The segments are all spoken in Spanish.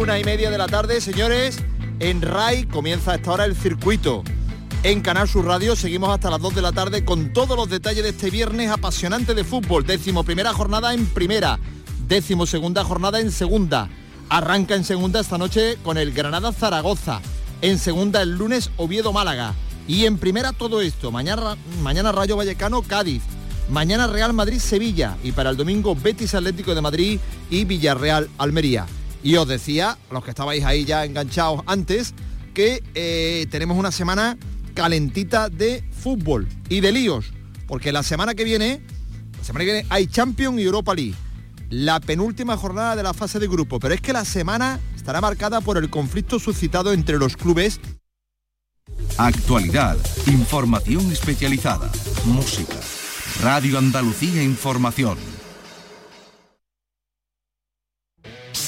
Una y media de la tarde, señores, en RAI comienza a esta hora el circuito. En Canal Sur Radio seguimos hasta las 2 de la tarde con todos los detalles de este viernes apasionante de fútbol. Décimo primera jornada en primera, décimo segunda jornada en segunda. Arranca en segunda esta noche con el Granada Zaragoza. En segunda el lunes Oviedo Málaga. Y en primera todo esto, mañana, mañana Rayo Vallecano Cádiz. Mañana Real Madrid Sevilla y para el domingo Betis Atlético de Madrid y Villarreal Almería. Y os decía, los que estabais ahí ya enganchados antes, que eh, tenemos una semana calentita de fútbol y de líos, porque la semana que viene, la semana que viene hay Champions y Europa League, la penúltima jornada de la fase de grupo, pero es que la semana estará marcada por el conflicto suscitado entre los clubes. Actualidad, información especializada, música, Radio Andalucía Información.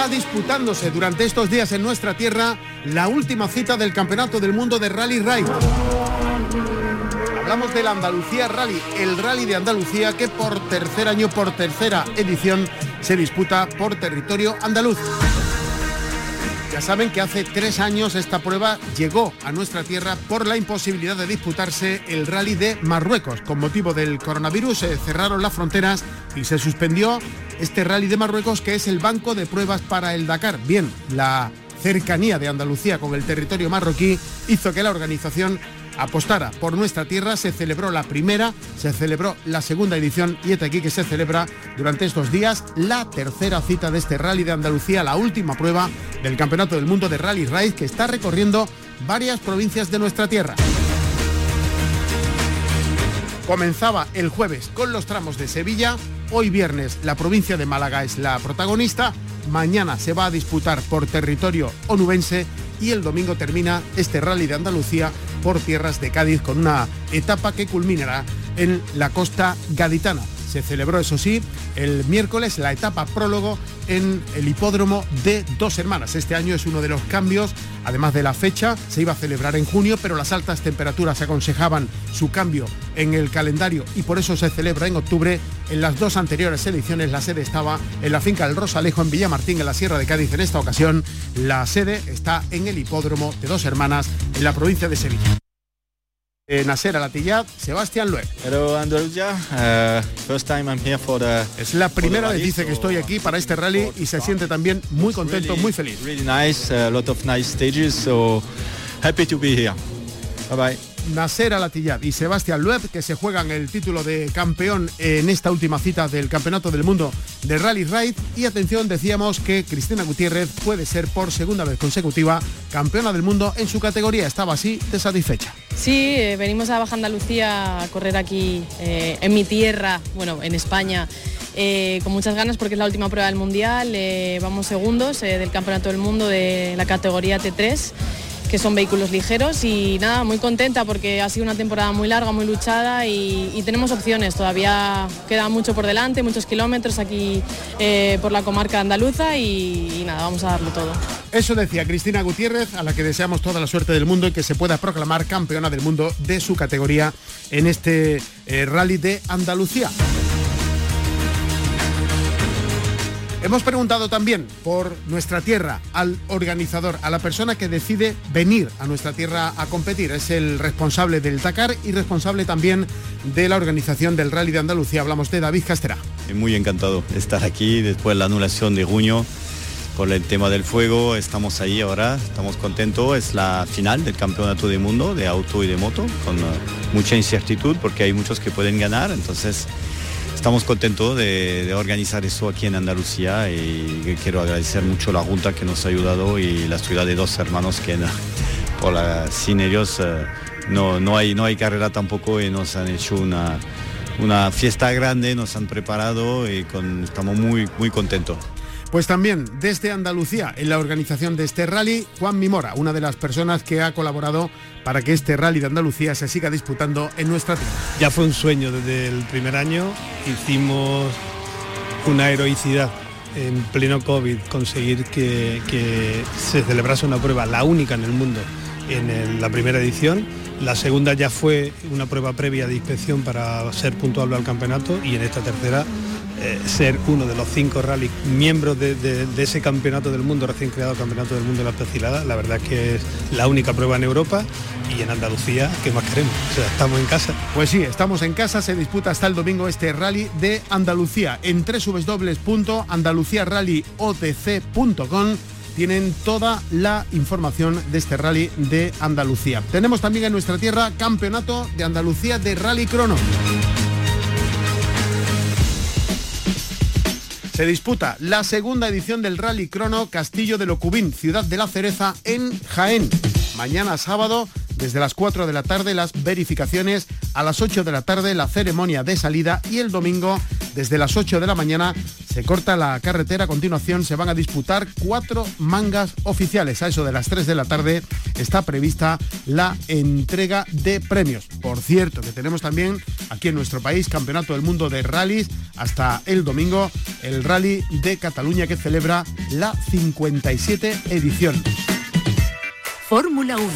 Está disputándose durante estos días en nuestra tierra la última cita del Campeonato del Mundo de Rally Ride. Hablamos del Andalucía Rally, el rally de Andalucía que por tercer año, por tercera edición, se disputa por territorio andaluz. Ya saben que hace tres años esta prueba llegó a nuestra tierra por la imposibilidad de disputarse el rally de Marruecos. Con motivo del coronavirus se cerraron las fronteras y se suspendió este rally de Marruecos que es el banco de pruebas para el Dakar. Bien, la cercanía de Andalucía con el territorio marroquí hizo que la organización apostara por nuestra tierra. Se celebró la primera, se celebró la segunda edición y este aquí que se celebra durante estos días la tercera cita de este rally de Andalucía, la última prueba del Campeonato del Mundo de Rally Raid que está recorriendo varias provincias de nuestra tierra. Comenzaba el jueves con los tramos de Sevilla, hoy viernes la provincia de Málaga es la protagonista, mañana se va a disputar por territorio onubense y el domingo termina este rally de Andalucía por tierras de Cádiz con una etapa que culminará en la costa gaditana. Se celebró, eso sí, el miércoles la etapa prólogo en el hipódromo de Dos Hermanas. Este año es uno de los cambios, además de la fecha, se iba a celebrar en junio, pero las altas temperaturas aconsejaban su cambio en el calendario y por eso se celebra en octubre. En las dos anteriores ediciones la sede estaba en la finca del Rosalejo en Villamartín, en la Sierra de Cádiz. En esta ocasión la sede está en el hipódromo de Dos Hermanas, en la provincia de Sevilla. Eh, Nasser Alatillad, Sebastián Loeb. Hello Andalucía, uh, first time I'm here for the, es la primera vez dice que estoy aquí para este rally y se siente también muy contento, muy feliz. Really nice, a lot of nice stages, so happy to be here. Bye bye. Nasser Alatillad y Sebastián Loeb, que se juegan el título de campeón en esta última cita del Campeonato del Mundo de Rally Ride. Y atención, decíamos que Cristina Gutiérrez puede ser por segunda vez consecutiva campeona del mundo en su categoría. Estaba así de satisfecha. Sí, eh, venimos a Baja Andalucía a correr aquí eh, en mi tierra, bueno, en España. Eh, con muchas ganas porque es la última prueba del Mundial, vamos segundos del Campeonato del Mundo de la categoría T3 que son vehículos ligeros y nada, muy contenta porque ha sido una temporada muy larga, muy luchada y, tenemos opciones. Todavía queda mucho por delante, muchos kilómetros aquí eh, por la comarca andaluza y, nada, vamos a darlo todo. Eso decía Cristina Gutiérrez, a la que deseamos toda la suerte del mundo y que se pueda proclamar campeona del mundo de su categoría en este eh, rally de Andalucía. Hemos preguntado también por nuestra tierra al organizador, a la persona que decide venir a nuestra tierra a competir. Es el responsable del Dakar y responsable también de la organización del Rally de Andalucía. Hablamos de David Castera. Muy encantado de estar aquí después de la anulación de junio con el tema del fuego. Estamos ahí ahora, estamos contentos. Es la final del Campeonato del Mundo de auto y de moto con mucha incertidumbre porque hay muchos que pueden ganar. Entonces estamos contentos de, organizar eso aquí en Andalucía y quiero agradecer mucho la Junta que nos ha ayudado y la ciudad de dos hermanos que por la, sin ellos eh, no, no, hay, no hay carrera tampoco y nos han hecho una, una fiesta grande, nos han preparado y estamos muy, muy contentos. Pues también desde Andalucía, en la organización de este rally, Juan Mimora, una de las personas que ha colaborado para que este rally de Andalucía se siga disputando en nuestra tierra. Ya fue un sueño desde el primer año, hicimos una heroicidad en pleno COVID, conseguir que, se celebrase una prueba, la única en el mundo, en la primera edición. La segunda ya fue una prueba previa de inspección para ser puntuable al campeonato y en esta tercera eh, ser uno de los cinco rallies miembros de ese campeonato del mundo, recién creado campeonato del mundo de la especialidad. La verdad es que es la única prueba en Europa y en Andalucía, ¿qué más queremos? O sea, estamos en casa. Pues sí, estamos en casa, se disputa hasta el domingo este rally de Andalucía. En www.andaluciarallyotc.com tienen toda la información de este rally de Andalucía. Tenemos también en nuestra tierra Campeonato de Andalucía de Rally Crono. Se disputa la segunda edición del Rally Crono Castillo de Locubín, ciudad de la Cereza, en Jaén. Mañana sábado, desde las 4 de la tarde, las verificaciones, a las 8 de la tarde, la ceremonia de salida y el domingo, desde las 8 de la mañana, se corta la carretera. A continuación se van a disputar cuatro mangas oficiales. A eso de las 3 de la tarde está prevista la entrega de premios. Por cierto, que tenemos también aquí en nuestro país Campeonato del Mundo de Rallys hasta el domingo, el Rally de Cataluña que celebra la 57 edición. Fórmula 1.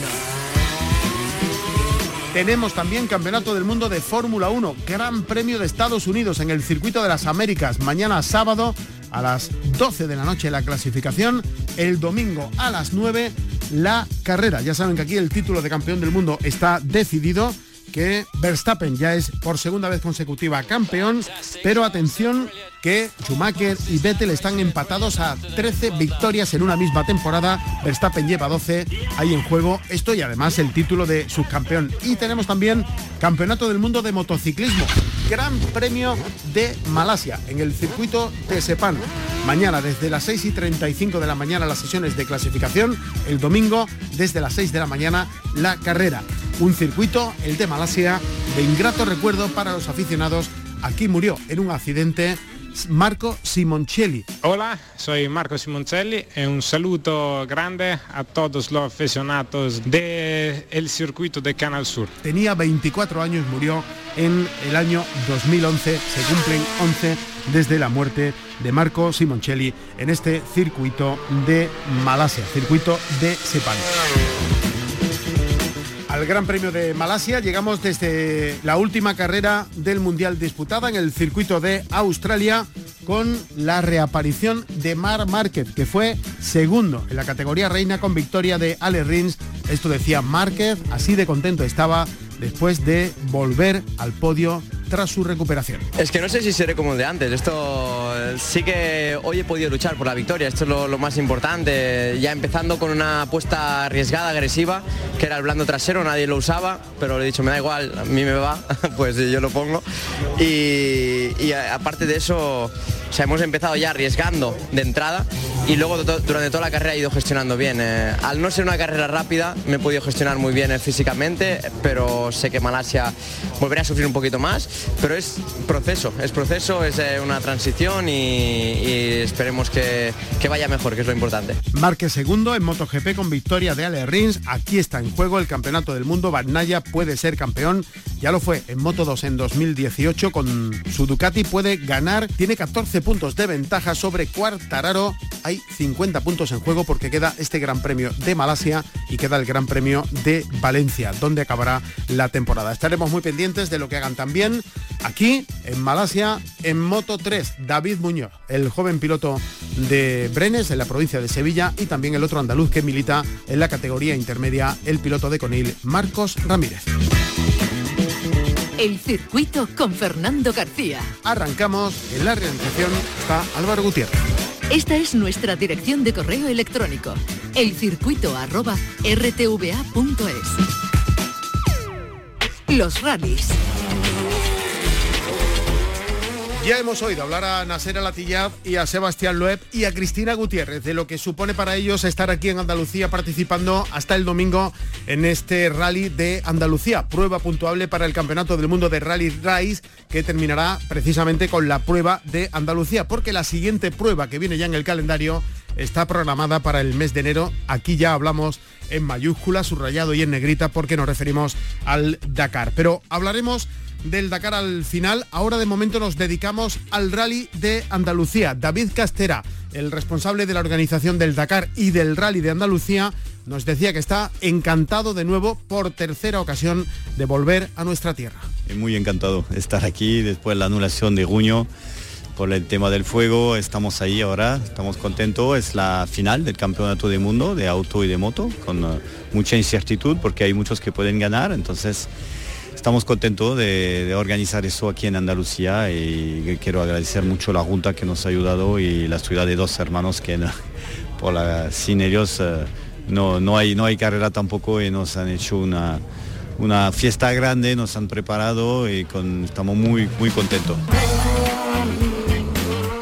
Tenemos también Campeonato del Mundo de Fórmula 1, Gran Premio de Estados Unidos en el Circuito de las Américas, mañana sábado a las 12 de la noche la clasificación, el domingo a las 9 la carrera. Ya saben que aquí el título de campeón del mundo está decidido que Verstappen ya es por segunda vez consecutiva campeón, pero atención que Schumacher y Vettel están empatados a 13 victorias en una misma temporada. Verstappen lleva 12 ahí en juego esto y además el título de subcampeón. Y tenemos también Campeonato del Mundo de Motociclismo, Gran Premio de Malasia en el circuito de Sepang. Mañana desde las 6 y 35 de la mañana las sesiones de clasificación, el domingo desde las 6 de la mañana la carrera. Un circuito, el de Malasia, de ingrato recuerdo para los aficionados. Aquí murió en un accidente Marco Simoncelli. Hola, soy Marco Simoncelli y un saludo grande a todos los aficionados del circuito de Canal Sur. Tenía 24 años, murió en el año 2011. Se cumplen 11 desde la muerte de Marco Simoncelli en este circuito de Malasia, circuito de Sepang. Al Gran Premio de Malasia llegamos desde la última carrera del Mundial disputada en el circuito de Australia con la reaparición de Mar Márquez, que fue segundo en la categoría reina con victoria de Ale Rins. Esto decía Márquez, así de contento estaba después de volver al podio tras su recuperación. Es que no sé si seré como el de antes. Esto sí que hoy he podido luchar por la victoria. Esto es lo, más importante. Ya empezando con una apuesta arriesgada, agresiva, que era el blando trasero, nadie lo usaba, pero le he dicho, me da igual, a mí me va, pues yo lo pongo. Y, y aparte de eso, o sea, hemos empezado ya arriesgando de entrada y luego durante toda la carrera he ido gestionando bien. Eh, al no ser una carrera rápida, me he podido gestionar muy bien eh, físicamente, pero sé que Malasia volverá a sufrir un poquito más, pero es proceso, es proceso, es eh, una transición y, esperemos que, vaya mejor, que es lo importante. Marque segundo en MotoGP con victoria de Ale Rins. Aquí está en juego el campeonato del mundo. Bagnaia puede ser campeón. Ya lo fue en Moto 2 en 2018 con su Ducati. Puede ganar. Tiene 14 puntos de ventaja sobre Quartararo. Hay 50 puntos en juego porque queda este Gran Premio de Malasia y queda el Gran Premio de Valencia, donde acabará la temporada. Estaremos muy pendientes de lo que hagan también aquí en Malasia en Moto 3. David Muñoz, el joven piloto de Brenes en la provincia de Sevilla y también el otro andaluz que milita en la categoría intermedia, el piloto de Conil, Marcos Ramírez. El circuito con Fernando García. Arrancamos, en la realización está Álvaro Gutiérrez. Esta es nuestra dirección de correo electrónico, elcircuito.rtva.es. Los rallies. Ya hemos oído hablar a Nasser Alatillad y a Sebastián Loeb y a Cristina Gutiérrez de lo que supone para ellos estar aquí en Andalucía participando hasta el domingo en este rally de Andalucía, prueba puntuable para el Campeonato del Mundo de Rally Race que terminará precisamente con la prueba de Andalucía, porque la siguiente prueba que viene ya en el calendario está programada para el mes de enero. Aquí ya hablamos en mayúscula, subrayado y en negrita porque nos referimos al Dakar. Pero hablaremos del Dakar al final. Ahora de momento nos dedicamos al rally de Andalucía. David Castera, el responsable de la organización del Dakar y del rally de Andalucía, nos decía que está encantado de nuevo por tercera ocasión de volver a nuestra tierra. Muy encantado de estar aquí después de la anulación de junio por el tema del fuego. Estamos ahí ahora, estamos contentos. Es la final del campeonato del mundo de auto y de moto, con uh, mucha incertidumbre porque hay muchos que pueden ganar. Entonces estamos contentos de, organizar eso aquí en Andalucía y quiero agradecer mucho la Junta que nos ha ayudado y la ciudad de dos hermanos que por la, sin ellos uh, no, no, hay, no hay carrera tampoco y nos han hecho una, una fiesta grande, nos han preparado y con, estamos muy, muy contentos.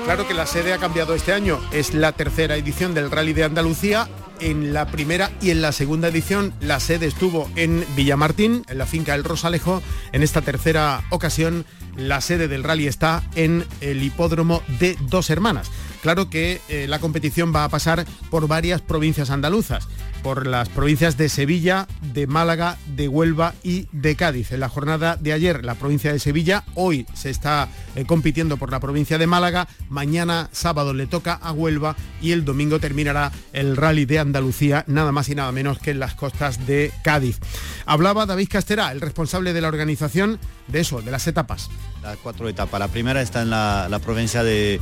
Claro que la sede ha cambiado este año. Es la tercera edición del Rally de Andalucía. En la primera y en la segunda edición la sede estuvo en Villamartín, en la finca El Rosalejo. En esta tercera ocasión la sede del rally está en el hipódromo de Dos Hermanas. Claro que eh, la competición va a pasar por varias provincias andaluzas por las provincias de Sevilla, de Málaga, de Huelva y de Cádiz. En la jornada de ayer, la provincia de Sevilla, hoy se está eh, compitiendo por la provincia de Málaga, mañana sábado le toca a Huelva y el domingo terminará el rally de Andalucía, nada más y nada menos que en las costas de Cádiz. Hablaba David Castera, el responsable de la organización, de eso, de las etapas. Las cuatro etapas. La primera está en la, la provincia de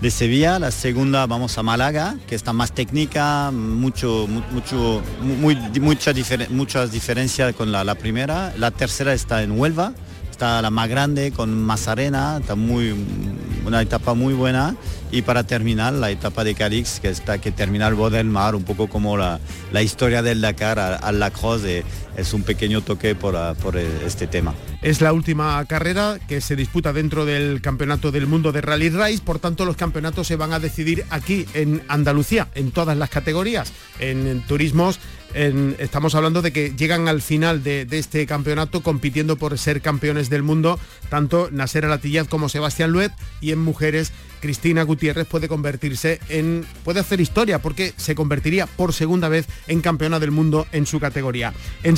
de Sevilla, la segunda vamos a Málaga, que está más técnica, mucho, mucho, muchas diferencias con la, primera. La tercera está en Huelva, está la más grande, con más arena, está muy, una etapa muy buena. Y para terminar, la etapa de Cadix, que está que termina el borde del mar, un poco como la, la historia del Dakar al, al Lacrosse, es un pequeño toque por, por este tema. Es la última carrera que se disputa dentro del Campeonato del Mundo de Rally Race, por tanto los campeonatos se van a decidir aquí en Andalucía, en todas las categorías, en, en turismos. En, estamos hablando de que llegan al final de, este campeonato compitiendo por ser campeones del mundo, tanto Nasser Alatillad como Sebastián Luet, y en mujeres Cristina Gutiérrez puede convertirse en, puede hacer historia porque se convertiría por segunda vez en campeona del mundo en su categoría.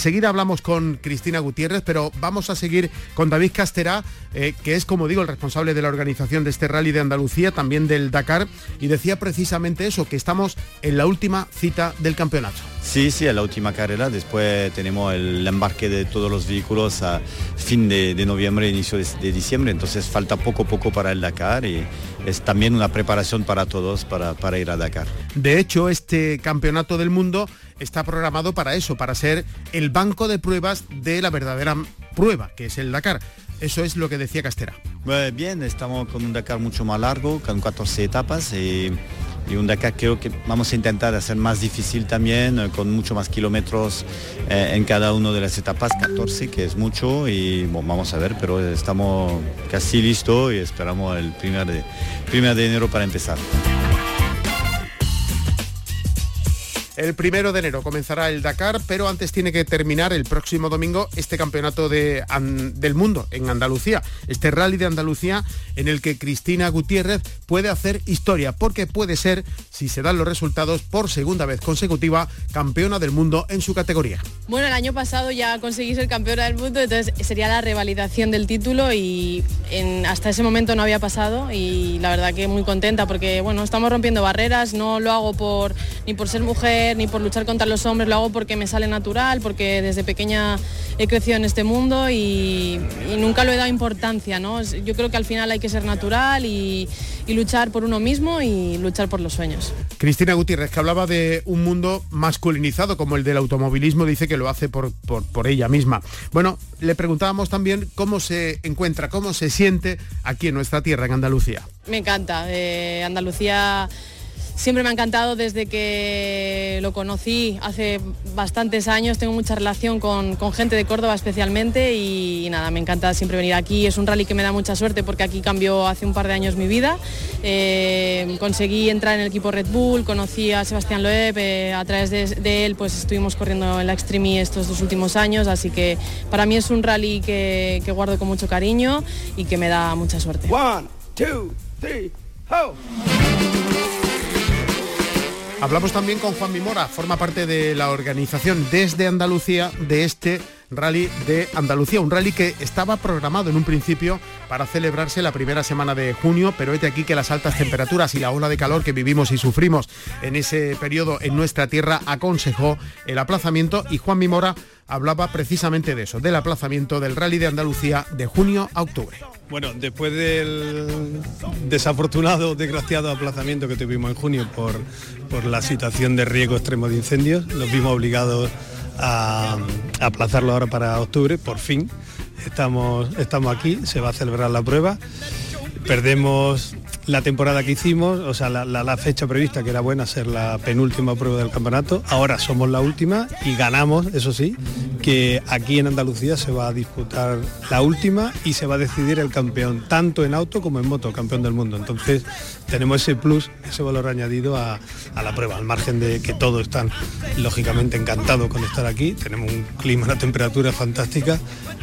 Enseguida hablamos con Cristina Gutiérrez, pero vamos a seguir con David Castera, eh, que es, como digo, el responsable de la organización de este rally de Andalucía, también del Dakar, y decía precisamente eso, que estamos en la última cita del campeonato. Sí, sí, en la última carrera. Después tenemos el embarque de todos los vehículos a fin de, de noviembre, inicio de, de, diciembre. Entonces falta poco poco para el Dakar y es también una preparación para todos para, para ir a Dakar. De hecho, este campeonato del mundo está programado para eso, para ser el banco de pruebas de la verdadera prueba, que es el Dakar. Eso es lo que decía Castera. Bien, estamos con un Dakar mucho más largo, con 14 etapas y un Dakar creo que vamos a intentar hacer más difícil también, eh, con mucho más kilómetros eh, en cada una de las etapas, 14, que es mucho, y vamos a ver, pero estamos casi listos y esperamos el primer primer de enero para empezar. El primero de enero comenzará el Dakar, pero antes tiene que terminar el próximo domingo este campeonato de, del mundo en Andalucía, este rally de Andalucía en el que Cristina Gutiérrez puede hacer historia, porque puede ser, si se dan los resultados, por segunda vez consecutiva, campeona del mundo en su categoría. Bueno, el año pasado ya conseguí ser campeona del mundo, entonces sería la revalidación del título y hasta ese momento no había pasado y la verdad que muy contenta porque bueno, estamos rompiendo barreras, no lo hago por ni por ser mujer ni por luchar contra los hombres, lo hago porque me sale natural, porque desde pequeña he crecido en este mundo y, y nunca lo he dado importancia, ¿no? Yo creo que al final hay que ser natural y, y, luchar por uno mismo y luchar por los sueños. Cristina Gutiérrez, que hablaba de un mundo masculinizado como el del automovilismo, dice que lo hace por, por, por ella misma. Bueno, le preguntábamos también cómo se encuentra, cómo se siente aquí en nuestra tierra, en Andalucía. Me encanta, eh, Andalucía siempre me ha encantado desde que lo conocí hace bastantes años, tengo mucha relación con, gente de Córdoba especialmente y, nada, me encanta siempre venir aquí, es un rally que me da mucha suerte porque aquí cambió hace un par de años mi vida, eh, conseguí entrar en el equipo Red Bull, conocí a Sebastián Loeb, eh, a través de, él pues estuvimos corriendo en la Extreme estos dos últimos años, así que para mí es un rally que, guardo con mucho cariño y que me da mucha suerte. One, two, three, Hablamos también con Juan Mimora, forma parte de la organización desde Andalucía de este Rally de Andalucía, un rally que estaba programado en un principio para celebrarse la primera semana de junio, pero es de aquí que las altas temperaturas y la ola de calor que vivimos y sufrimos en ese periodo en nuestra tierra aconsejó el aplazamiento y Juan Mimora hablaba precisamente de eso, del aplazamiento del Rally de Andalucía de junio a octubre. Bueno, después del desafortunado, desgraciado aplazamiento que tuvimos en junio por, por la situación de riesgo extremo de incendios, nos vimos obligados a, aplazarlo ahora para octubre, por fin. Estamos, estamos aquí, se va a celebrar la prueba. Perdemos la temporada que hicimos, o sea, la, fecha prevista, que era buena, ser la penúltima prueba del campeonato, ahora somos la última y ganamos, eso sí, que aquí en Andalucía se va a disputar la última y se va a decidir el campeón, tanto en auto como en moto, campeón del mundo. Entonces tenemos ese plus, ese valor añadido a, la prueba, al margen de que todos están lógicamente encantados con estar aquí, tenemos un clima, una temperatura fantástica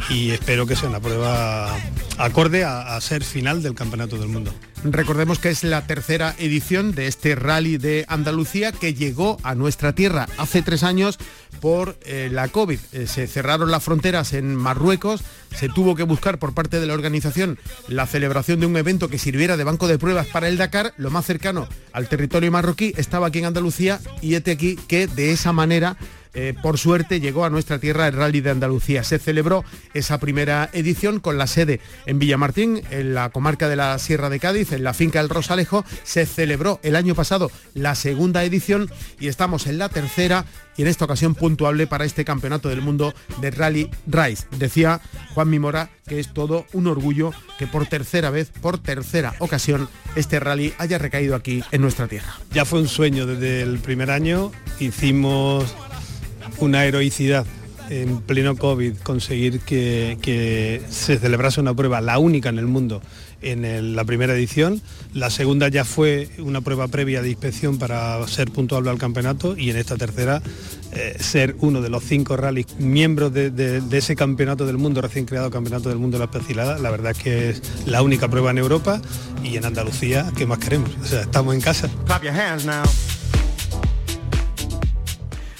y espero que sea una prueba acorde a, ser final del Campeonato del Mundo. Recordemos que es la tercera edición de este rally de Andalucía que llegó a nuestra tierra hace tres años por eh, la COVID. Eh, se cerraron las fronteras en Marruecos, se tuvo que buscar por parte de la organización la celebración de un evento que sirviera de banco de pruebas para el Dakar, lo más cercano al territorio marroquí estaba aquí en Andalucía y este aquí que de esa manera eh, por suerte llegó a nuestra tierra el Rally de Andalucía. Se celebró esa primera edición con la sede en Villamartín, en la comarca de la Sierra de Cádiz, en la finca del Rosalejo. Se celebró el año pasado la segunda edición y estamos en la tercera y en esta ocasión puntuable para este campeonato del mundo de Rally Race. Decía Juan Mimora que es todo un orgullo que por tercera vez, por tercera ocasión, este rally haya recaído aquí en nuestra tierra. Ya fue un sueño desde el primer año, hicimos una heroicidad en pleno COVID conseguir que, se celebrase una prueba, la única en el mundo, en la primera edición. La segunda ya fue una prueba previa de inspección para ser puntuable al campeonato y en esta tercera eh, ser uno de los cinco rallies miembros de, ese campeonato del mundo, recién creado campeonato del mundo de la especialidad. La verdad es que es la única prueba en Europa y en Andalucía, ¿qué más queremos? O sea, estamos en casa.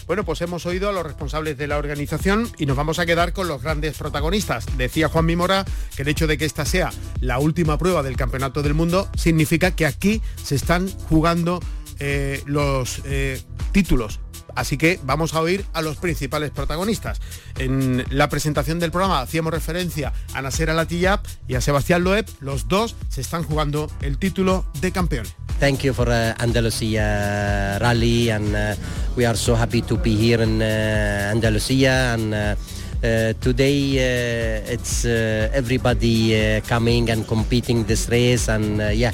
Bueno, pues hemos oído a los responsables de la organización y nos vamos a quedar con los grandes protagonistas. Decía Juan Mimora que el hecho de que esta sea la última prueba del Campeonato del Mundo significa que aquí se están jugando eh, los eh, títulos Así que vamos a oír a los principales protagonistas. En la presentación del programa hacíamos referencia a Nasser Alatiyab y a Sebastián Loeb. Los dos se están jugando el título de campeón. Thank you for uh, Andalusia rally and uh, we are so happy to be here in uh, Andalusia and uh, uh, today uh, it's everybody coming and competing this race and yeah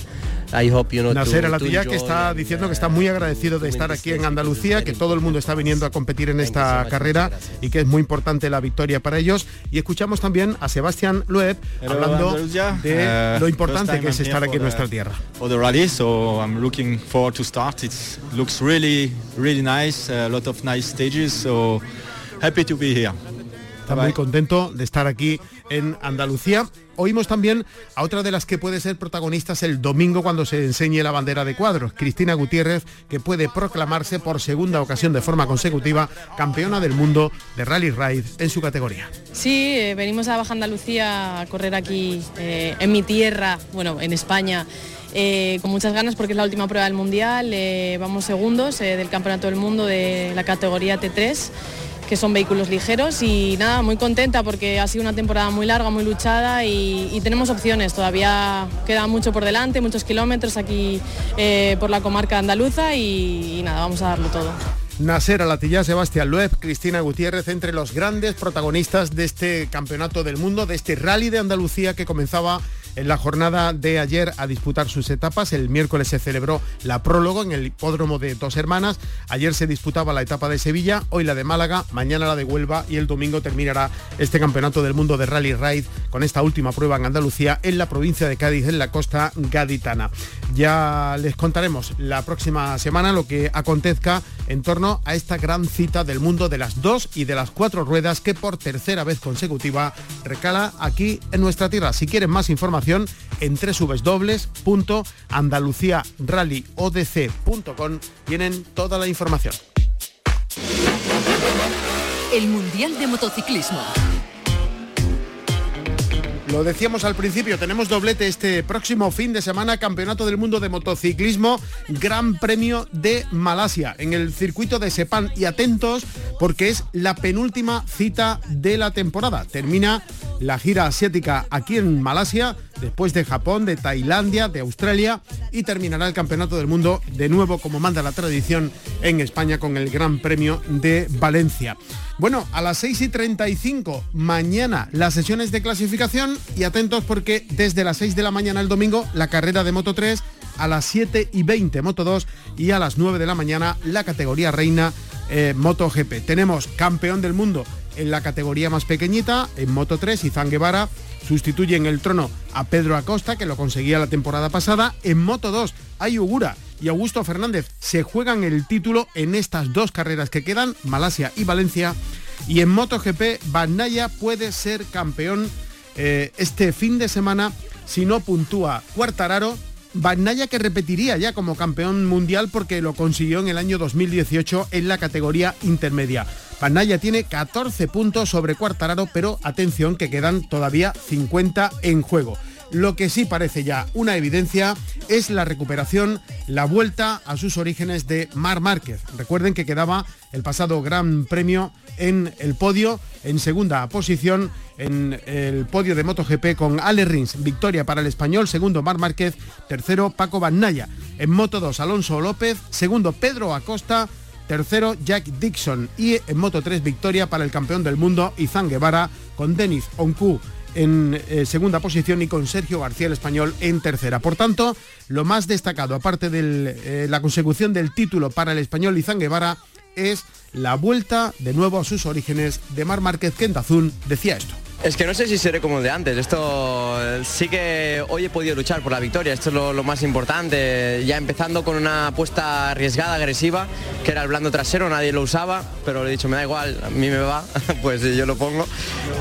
Nasser Alatilla que está diciendo que está muy agradecido de estar aquí en Andalucía, que todo el mundo está viniendo a competir en esta carrera y que es muy importante la victoria para ellos. Y escuchamos también a Sebastián Loeb hablando de lo importante que es estar aquí en nuestra tierra. For the rally, so I'm looking forward to start. It looks really, really nice. A lot of nice stages. So happy to be here. Está muy contento de estar aquí en Andalucía. Oímos también a otra de las que puede ser protagonistas el domingo cuando se enseñe la bandera de cuadros, Cristina Gutiérrez, que puede proclamarse por segunda ocasión de forma consecutiva campeona del mundo de Rally Ride en su categoría. Sí, eh, venimos a Baja Andalucía a correr aquí eh, en mi tierra, bueno, en España. Eh, con muchas ganas porque es la última prueba del Mundial, vamos segundos del Campeonato del Mundo de la categoría T3 que son vehículos ligeros y nada, muy contenta porque ha sido una temporada muy larga, muy luchada y, tenemos opciones. Todavía queda mucho por delante, muchos kilómetros aquí eh, por la comarca andaluza y, nada, vamos a darlo todo. Nasser Alatilla, Sebastián Loeb, Cristina Gutiérrez, entre los grandes protagonistas de este campeonato del mundo, de este rally de Andalucía que comenzaba en la jornada de ayer a disputar sus etapas. El miércoles se celebró la prólogo en el hipódromo de Dos Hermanas. Ayer se disputaba la etapa de Sevilla, hoy la de Málaga, mañana la de Huelva y el domingo terminará este campeonato del mundo de Rally Raid con esta última prueba en Andalucía, en la provincia de Cádiz, en la costa gaditana. Ya les contaremos la próxima semana lo que acontezca en torno a esta gran cita del mundo de las dos y de las cuatro ruedas que por tercera vez consecutiva recala aquí en nuestra tierra. Si quieren más información, en www.andaluciarallyodc.com tienen toda la información. El Mundial de Motociclismo. Lo decíamos al principio, tenemos doblete este próximo fin de semana, Campeonato del Mundo de Motociclismo, Gran Premio de Malasia, en el circuito de Sepán. Y atentos porque es la penúltima cita de la temporada. Termina la gira asiática aquí en Malasia, después de Japón, de Tailandia, de Australia y terminará el Campeonato del Mundo de nuevo como manda la tradición en España con el Gran Premio de Valencia. Bueno, a las 6 y 35 mañana las sesiones de clasificación y atentos porque desde las 6 de la mañana el domingo la carrera de Moto 3, a las 7 y 20 Moto 2 y a las 9 de la mañana la categoría reina eh, Moto GP. Tenemos campeón del mundo en la categoría más pequeñita, en Moto 3, Izan Guevara sustituye en el trono a Pedro Acosta, que lo conseguía la temporada pasada. En Moto 2 hay Ugura y Augusto Fernández se juegan el título en estas dos carreras que quedan, Malasia y Valencia. Y en MotoGP, Naya puede ser campeón eh, este fin de semana si no puntúa Cuartararo. Naya que repetiría ya como campeón mundial porque lo consiguió en el año 2018 en la categoría intermedia. Naya tiene 14 puntos sobre Cuartararo, pero atención que quedan todavía 50 en juego. Lo que sí parece ya una evidencia es la recuperación, la vuelta a sus orígenes de Mar Márquez. Recuerden que quedaba el pasado Gran Premio en el podio, en segunda posición en el podio de MotoGP con Ale Rins, victoria para el español, segundo Mar Márquez, tercero Paco Naya. En Moto 2 Alonso López, segundo Pedro Acosta, tercero Jack Dixon y en Moto 3 victoria para el campeón del mundo Izan Guevara con Denis Onku en eh, segunda posición y con Sergio García el español en tercera. Por tanto, lo más destacado, aparte de eh, la consecución del título para el español Izan Guevara, es la vuelta de nuevo a sus orígenes de Mar Márquez Kentazún decía esto. Es que no sé si seré como de antes. Esto sí que hoy he podido luchar por la victoria. Esto es lo, más importante. Ya empezando con una apuesta arriesgada, agresiva, que era el blando trasero, nadie lo usaba, pero le he dicho, me da igual, a mí me va, pues yo lo pongo.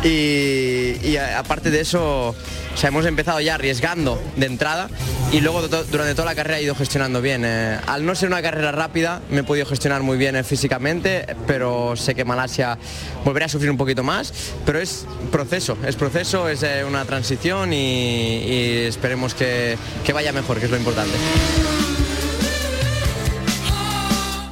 Y, aparte de eso, hemos empezado ya arriesgando de entrada y luego durante toda la carrera he ido gestionando bien. Eh, al no ser una carrera rápida, me he podido gestionar muy bien eh, físicamente, pero sé que Malasia volverá a sufrir un poquito más, pero es proceso, es proceso, es eh, una transición y, esperemos que vaya mejor, que es lo importante.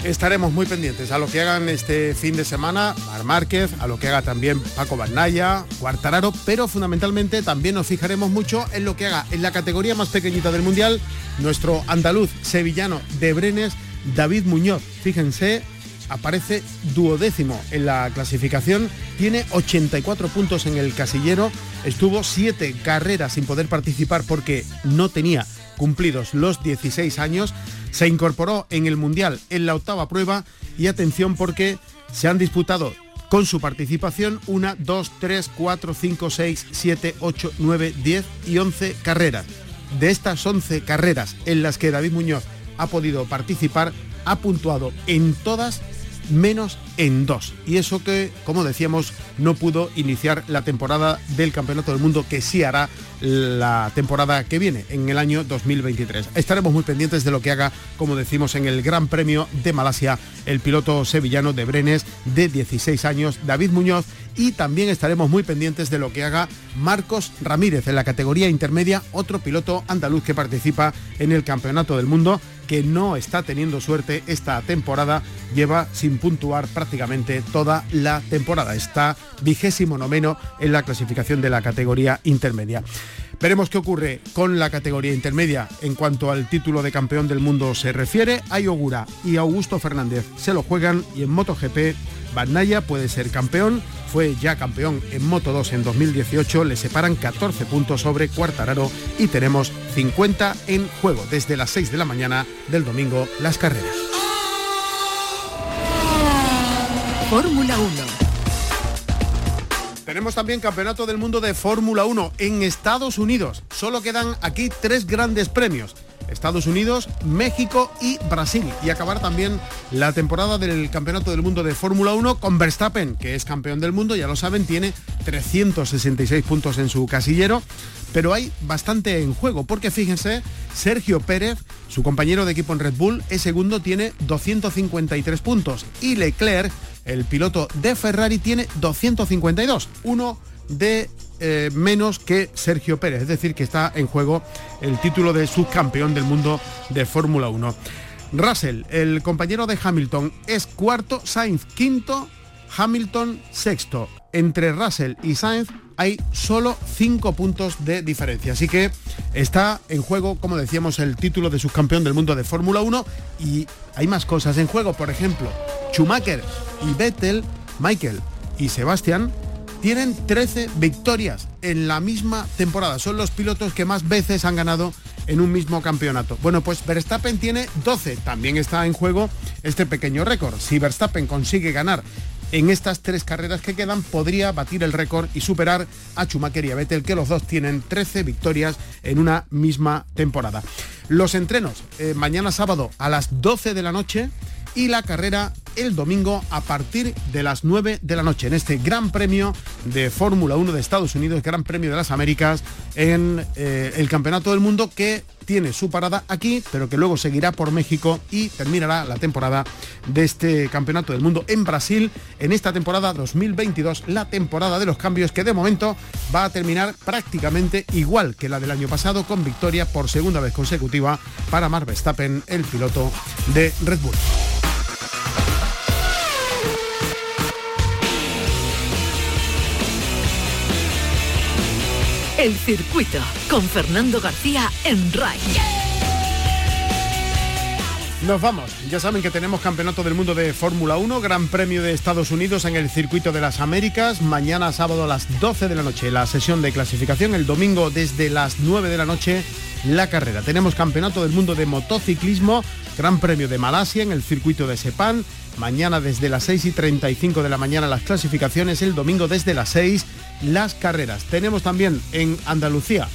Estaremos muy pendientes a lo que hagan este fin de semana Mar Márquez, a lo que haga también Paco Barnaya, Cuartararo, pero fundamentalmente también nos fijaremos mucho en lo que haga en la categoría más pequeñita del Mundial nuestro andaluz sevillano de Brenes, David Muñoz. Fíjense, aparece duodécimo en la clasificación, tiene 84 puntos en el casillero, estuvo 7 carreras sin poder participar porque no tenía cumplidos los 16 años, se incorporó en el Mundial en la octava prueba y atención porque se han disputado con su participación una, dos, tres, cuatro, cinco, seis, siete, ocho, nueve, diez y once carreras. De estas 11 carreras en las que David Muñoz ha podido participar, ha puntuado en todas menos en dos. Y eso que, como decíamos, no pudo iniciar la temporada del Campeonato del Mundo que sí hará la temporada que viene, en el año 2023. Estaremos muy pendientes de lo que haga, como decimos, en el Gran Premio de Malasia, el piloto sevillano de Brenes de 16 años, David Muñoz, y también estaremos muy pendientes de lo que haga Marcos Ramírez en la categoría intermedia, otro piloto andaluz que participa en el Campeonato del Mundo que no está teniendo suerte esta temporada, lleva sin puntuar prácticamente toda la temporada. Está vigésimo noveno en la clasificación de la categoría intermedia. Veremos qué ocurre con la categoría intermedia en cuanto al título de campeón del mundo se refiere. Ayogura y Augusto Fernández se lo juegan y en MotoGP Naya puede ser campeón fue ya campeón en Moto 2 en 2018, le separan 14 puntos sobre Cuartararo y tenemos 50 en juego desde las 6 de la mañana del domingo las carreras. Fórmula 1. Tenemos también Campeonato del Mundo de Fórmula 1 en Estados Unidos. Solo quedan aquí tres grandes premios. Estados Unidos, México y Brasil. Y acabar también la temporada del Campeonato del Mundo de Fórmula 1 con Verstappen, que es campeón del mundo, ya lo saben, tiene 366 puntos en su casillero. Pero hay bastante en juego, porque fíjense, Sergio Pérez, su compañero de equipo en Red Bull, es segundo, tiene 253 puntos. Y Leclerc, el piloto de Ferrari, tiene 252. Uno de eh, menos que Sergio Pérez, es decir, que está en juego el título de subcampeón del mundo de Fórmula 1. Russell, el compañero de Hamilton, es cuarto, Sainz quinto, Hamilton sexto. Entre Russell y Sainz hay solo cinco puntos de diferencia. Así que está en juego, como decíamos, el título de subcampeón del mundo de Fórmula 1 y hay más cosas en juego. Por ejemplo, Schumacher y Vettel, Michael y Sebastián tienen 13 victorias en la misma temporada. Son los pilotos que más veces han ganado en un mismo campeonato. Bueno, pues Verstappen tiene 12. También está en juego este pequeño récord. Si Verstappen consigue ganar en estas tres carreras que quedan, podría batir el récord y superar a Schumacher y a Vettel, que los dos tienen 13 victorias en una misma temporada. Los entrenos, eh, mañana sábado a las 12 de la noche y la carrera el domingo a partir de las 9 de la noche en este Gran Premio de Fórmula 1 de Estados Unidos, Gran Premio de las Américas en eh, el Campeonato del Mundo que tiene su parada aquí, pero que luego seguirá por México y terminará la temporada de este Campeonato del Mundo en Brasil en esta temporada 2022, la temporada de los cambios que de momento va a terminar prácticamente igual que la del año pasado con victoria por segunda vez consecutiva para Mark Verstappen, el piloto de Red Bull. El circuito con Fernando García en RAI. Nos vamos. Ya saben que tenemos Campeonato del Mundo de Fórmula 1, Gran Premio de Estados Unidos en el Circuito de las Américas. Mañana sábado a las 12 de la noche la sesión de clasificación. El domingo desde las 9 de la noche la carrera. Tenemos Campeonato del Mundo de Motociclismo, Gran Premio de Malasia en el Circuito de Sepán. Mañana desde las 6 y 35 de la mañana las clasificaciones. El domingo desde las 6 las carreras. Tenemos también en Andalucía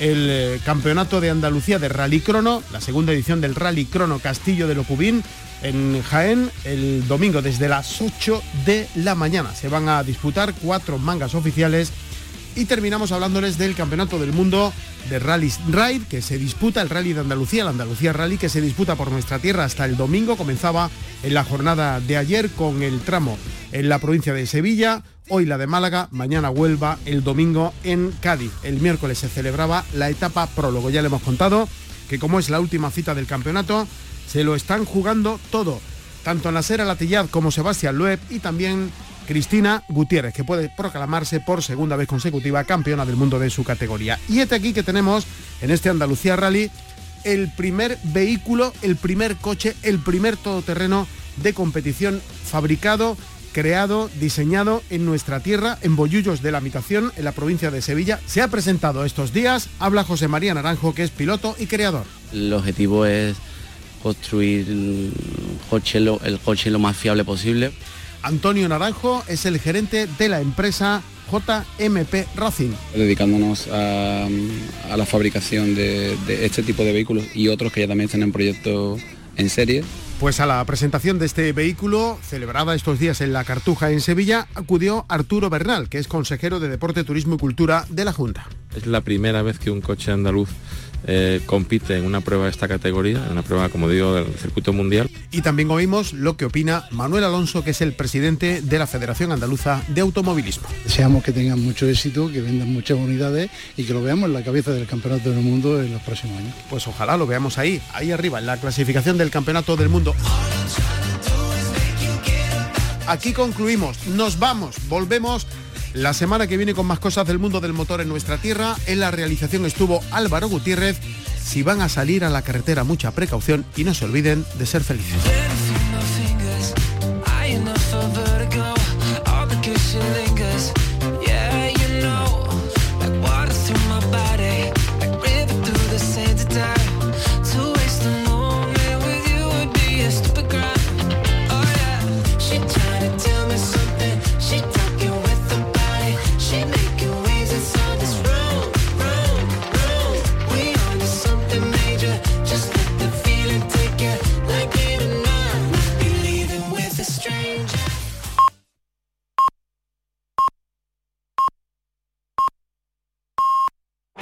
el eh, Campeonato de Andalucía de Rally Crono, la segunda edición del Rally Crono Castillo de Locubín en Jaén el domingo desde las 8 de la mañana. Se van a disputar cuatro mangas oficiales y terminamos hablándoles del Campeonato del Mundo de Rally Ride que se disputa, el Rally de Andalucía, el Andalucía Rally que se disputa por nuestra tierra hasta el domingo. Comenzaba en la jornada de ayer con el tramo en la provincia de Sevilla, hoy la de Málaga, mañana Huelva, el domingo en Cádiz. El miércoles se celebraba la etapa prólogo. Ya le hemos contado que como es la última cita del campeonato, se lo están jugando todo, tanto Nasera Latillad como Sebastián Loeb y también Cristina Gutiérrez, que puede proclamarse por segunda vez consecutiva campeona del mundo de su categoría. Y este aquí que tenemos en este Andalucía Rally el primer vehículo, el primer coche, el primer todoterreno de competición fabricado creado, diseñado en nuestra tierra, en Bollullos de la Habitación, en la provincia de Sevilla. Se ha presentado estos días, habla José María Naranjo, que es piloto y creador. El objetivo es construir el el coche lo más fiable posible. Antonio Naranjo es el gerente de la empresa JMP Racing. Dedicándonos a, a la fabricación de, de, este tipo de vehículos y otros que ya también están en proyecto en serie. Pues a la presentación de este vehículo, celebrada estos días en la Cartuja en Sevilla, acudió Arturo Bernal, que es consejero de Deporte, Turismo y Cultura de la Junta. Es la primera vez que un coche andaluz eh, compite en una prueba de esta categoría, en una prueba, como digo, del circuito mundial. Y también oímos lo que opina Manuel Alonso, que es el presidente de la Federación Andaluza de Automovilismo. Deseamos que tengan mucho éxito, que vendan muchas unidades y que lo veamos en la cabeza del Campeonato del Mundo en los próximos años. Pues ojalá lo veamos ahí, ahí arriba, en la clasificación del Campeonato del Mundo. Aquí concluimos, nos vamos, volvemos la semana que viene con más cosas del mundo del motor en nuestra tierra. En la realización estuvo Álvaro Gutiérrez. Si van a salir a la carretera, mucha precaución y no se olviden de ser felices.